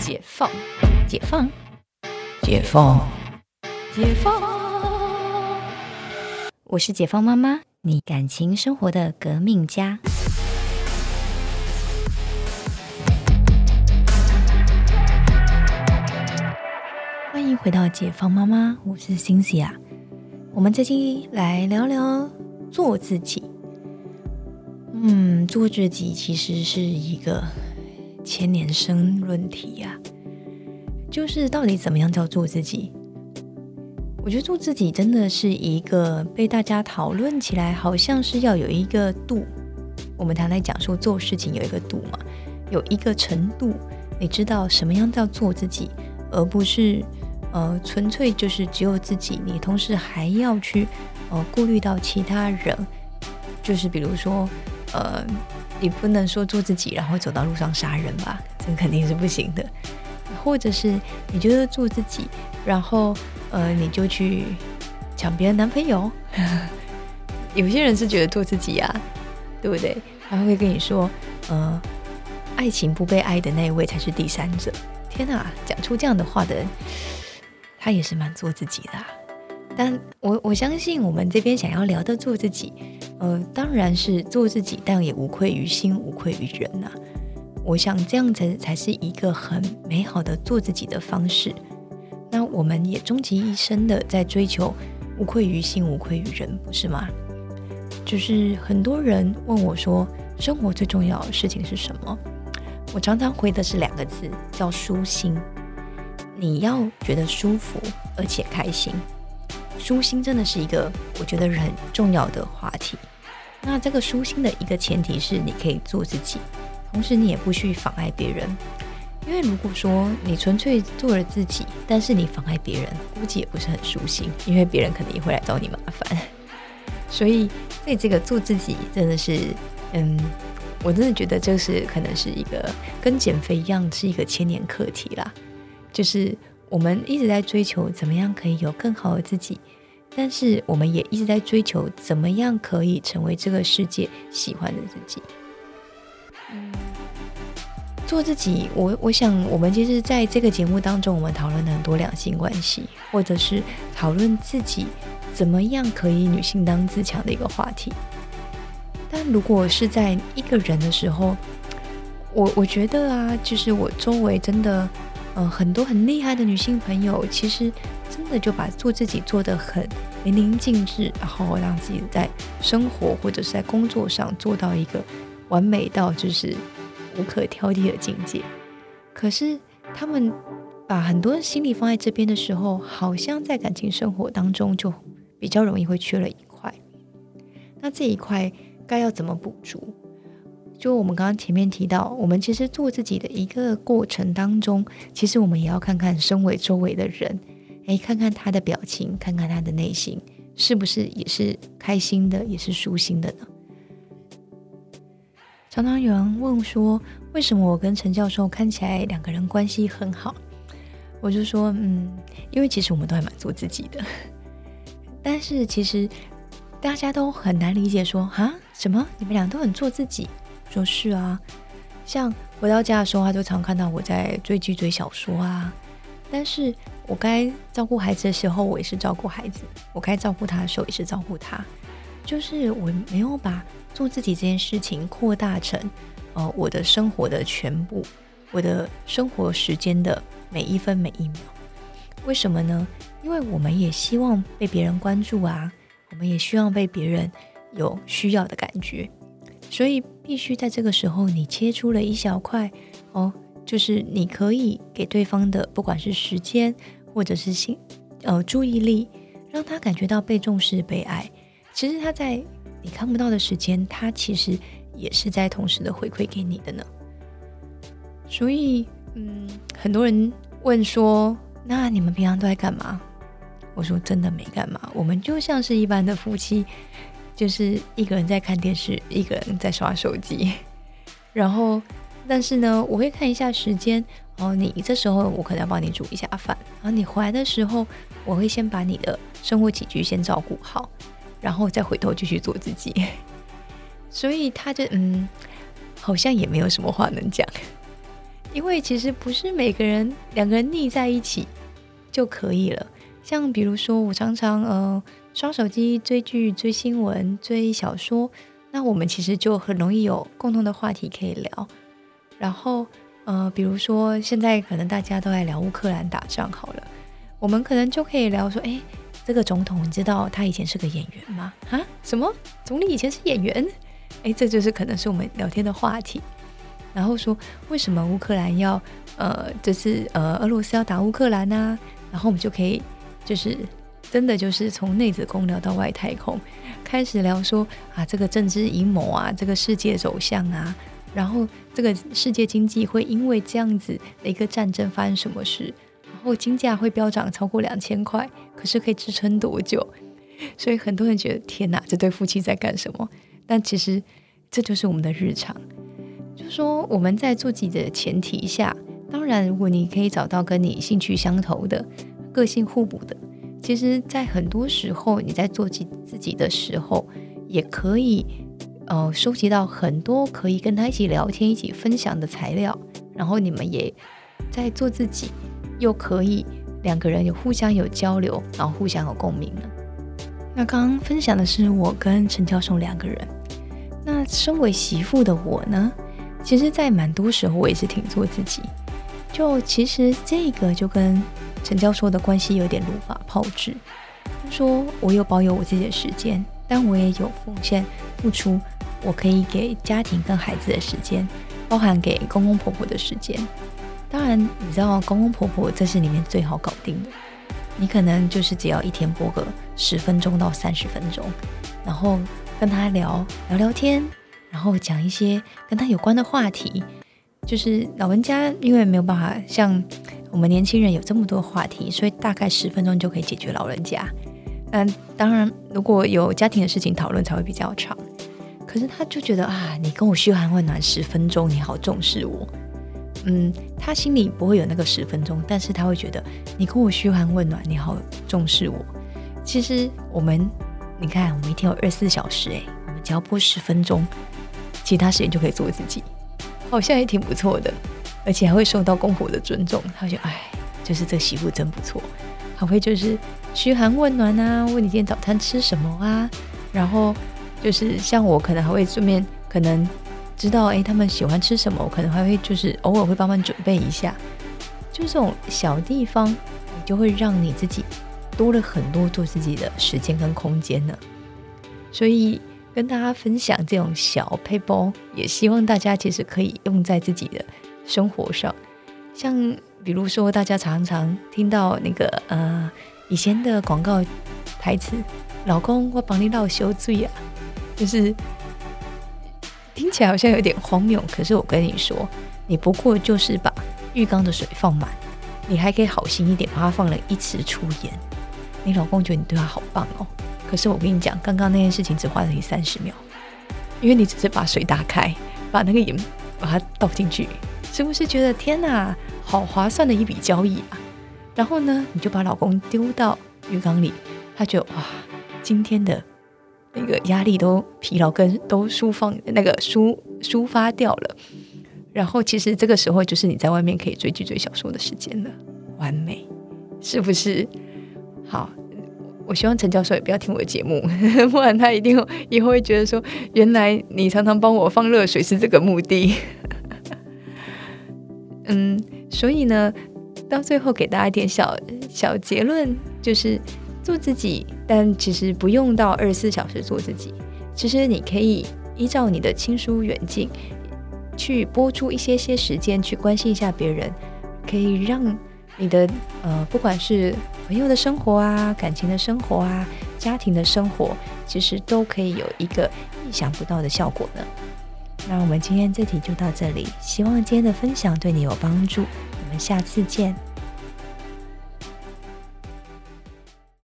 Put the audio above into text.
解放，解放，解放，解放。我是解放妈妈，你感情生活的革命家。欢迎回到解放妈妈，我是星星啊。我们这期来聊聊做自己。嗯，做自己其实是一个千年生论题呀。就是到底怎么样叫做自己？我觉得做自己真的是一个被大家讨论起来，好像是要有一个度。我们常在讲说做事情有一个度嘛，有一个程度，你知道什么样叫做自己，而不是呃纯粹就是只有自己，你同时还要去呃顾虑到其他人，就是比如说。呃，你不能说做自己，然后走到路上杀人吧？这肯定是不行的。或者是你觉得做自己，然后呃，你就去抢别人男朋友？有些人是觉得做自己呀，对不对？他会跟你说，呃，爱情不被爱的那一位才是第三者。天哪，讲出这样的话的人，他也是蛮做自己的。但我我相信，我们这边想要聊的做自己。呃，当然是做自己，但也无愧于心，无愧于人呐。我想这样子才是一个很美好的做自己的方式。那我们也终其一生的在追求无愧于心，无愧于人，不是吗？就是很多人问我说，生活最重要的事情是什么？我常常回的是两个字，叫舒心。你要觉得舒服而且开心，舒心真的是一个我觉得很重要的话题。那这个舒心的一个前提是，你可以做自己，同时你也不去妨碍别人。因为如果说你纯粹做了自己，但是你妨碍别人，估计也不是很舒心，因为别人可能也会来找你麻烦。所以在这个做自己，真的是，嗯，我真的觉得这是可能是一个跟减肥一样，是一个千年课题啦。就是我们一直在追求怎么样可以有更好的自己。但是我们也一直在追求怎么样可以成为这个世界喜欢的自己。做自己，我我想我们其实在这个节目当中，我们讨论了很多两性关系，或者是讨论自己怎么样可以女性当自强的一个话题。但如果是在一个人的时候，我我觉得啊，就是我周围真的，呃，很多很厉害的女性朋友，其实。真的就把做自己做得很淋漓尽致，然后让自己在生活或者是在工作上做到一个完美到就是无可挑剔的境界。可是他们把很多的心力放在这边的时候，好像在感情生活当中就比较容易会缺了一块。那这一块该要怎么补足？就我们刚刚前面提到，我们其实做自己的一个过程当中，其实我们也要看看身为周围的人。哎，看看他的表情，看看他的内心，是不是也是开心的，也是舒心的呢？常常有人问说，为什么我跟陈教授看起来两个人关系很好？我就说，嗯，因为其实我们都还蛮做自己的。但是其实大家都很难理解，说啊，什么？你们俩都很做自己？说是啊，像回到家的时候，他就常看到我在追剧、追小说啊，但是。我该照顾孩子的时候，我也是照顾孩子；我该照顾他的时候，也是照顾他。就是我没有把做自己这件事情扩大成，呃，我的生活的全部，我的生活时间的每一分每一秒。为什么呢？因为我们也希望被别人关注啊，我们也希望被别人有需要的感觉，所以必须在这个时候，你切出了一小块哦，就是你可以给对方的，不管是时间。或者是心，呃，注意力，让他感觉到被重视、被爱。其实他在你看不到的时间，他其实也是在同时的回馈给你的呢。所以，嗯，很多人问说：“那你们平常都在干嘛？”我说：“真的没干嘛，我们就像是一般的夫妻，就是一个人在看电视，一个人在刷手机。然后，但是呢，我会看一下时间。”哦，你这时候我可能要帮你煮一下饭，然后你回来的时候，我会先把你的生活起居先照顾好，然后再回头继续做自己。所以他就嗯，好像也没有什么话能讲。因为其实不是每个人两个人腻在一起就可以了。像比如说，我常常呃刷手机、追剧、追新闻、追小说，那我们其实就很容易有共同的话题可以聊。然后呃，比如说现在可能大家都在聊乌克兰打仗，好了，我们可能就可以聊说，哎，这个总统你知道他以前是个演员吗？啊，什么总理以前是演员？哎，这就是可能是我们聊天的话题。然后说为什么乌克兰要呃，就是呃，俄罗斯要打乌克兰呢？然后我们就可以。就是真的，就是从内子宫聊到外太空，开始聊说啊，这个政治阴谋啊，这个世界走向啊，然后这个世界经济会因为这样子的一个战争发生什么事，然后金价会飙涨超过两千块，可是可以支撑多久？所以很多人觉得天哪，这对夫妻在干什么？但其实这就是我们的日常。就说我们在做自己的前提下，当然如果你可以找到跟你兴趣相投的。个性互补的，其实，在很多时候，你在做自自己的时候，也可以呃收集到很多可以跟他一起聊天、一起分享的材料。然后你们也在做自己，又可以两个人有互相有交流，然后互相有共鸣了。那刚刚分享的是我跟陈教授两个人。那身为媳妇的我呢，其实，在蛮多时候，我也是挺做自己。就其实这个就跟。陈教授的关系有点如法炮制。他说：“我有保有我自己的时间，但我也有奉献付出，我可以给家庭跟孩子的时间，包含给公公婆婆的时间。当然，你知道公公婆婆这是里面最好搞定的。你可能就是只要一天播个十分钟到三十分钟，然后跟他聊聊聊天，然后讲一些跟他有关的话题。就是老人家因为没有办法像。”我们年轻人有这么多话题，所以大概十分钟就可以解决老人家。嗯，当然如果有家庭的事情讨论才会比较长。可是他就觉得啊，你跟我嘘寒问暖十分钟，你好重视我。嗯，他心里不会有那个十分钟，但是他会觉得你跟我嘘寒问暖，你好重视我。其实我们，你看，我们一天有二十四小时，哎，我们只要播十分钟，其他时间就可以做自己，好像也挺不错的。而且还会受到公婆的尊重，他就哎，就是这媳妇真不错，还会就是嘘寒问暖啊，问你今天早餐吃什么啊，然后就是像我可能还会顺便可能知道哎他们喜欢吃什么，我可能还会就是偶尔会帮忙准备一下，就这种小地方，你就会让你自己多了很多做自己的时间跟空间呢。所以跟大家分享这种小 paper，也希望大家其实可以用在自己的。生活上，像比如说，大家常常听到那个呃以前的广告台词：“老公，我帮你倒修醉啊！”就是听起来好像有点荒谬，可是我跟你说，你不过就是把浴缸的水放满，你还可以好心一点，把它放了一匙粗盐，你老公觉得你对他好棒哦。可是我跟你讲，刚刚那件事情只花了你三十秒，因为你只是把水打开，把那个盐把它倒进去。是不是觉得天哪，好划算的一笔交易啊？然后呢，你就把老公丢到浴缸里，他就哇，今天的那个压力都疲劳跟都抒放那个抒抒发掉了。然后其实这个时候就是你在外面可以追剧追小说的时间了，完美，是不是？好，我希望陈教授也不要听我的节目，不然他一定以后会觉得说，原来你常常帮我放热水是这个目的。嗯，所以呢，到最后给大家一点小小结论，就是做自己，但其实不用到二十四小时做自己。其实你可以依照你的亲疏远近，去播出一些些时间去关心一下别人，可以让你的呃，不管是朋友的生活啊、感情的生活啊、家庭的生活，其实都可以有一个意想不到的效果呢。那我们今天这题就到这里，希望今天的分享对你有帮助。我们下次见。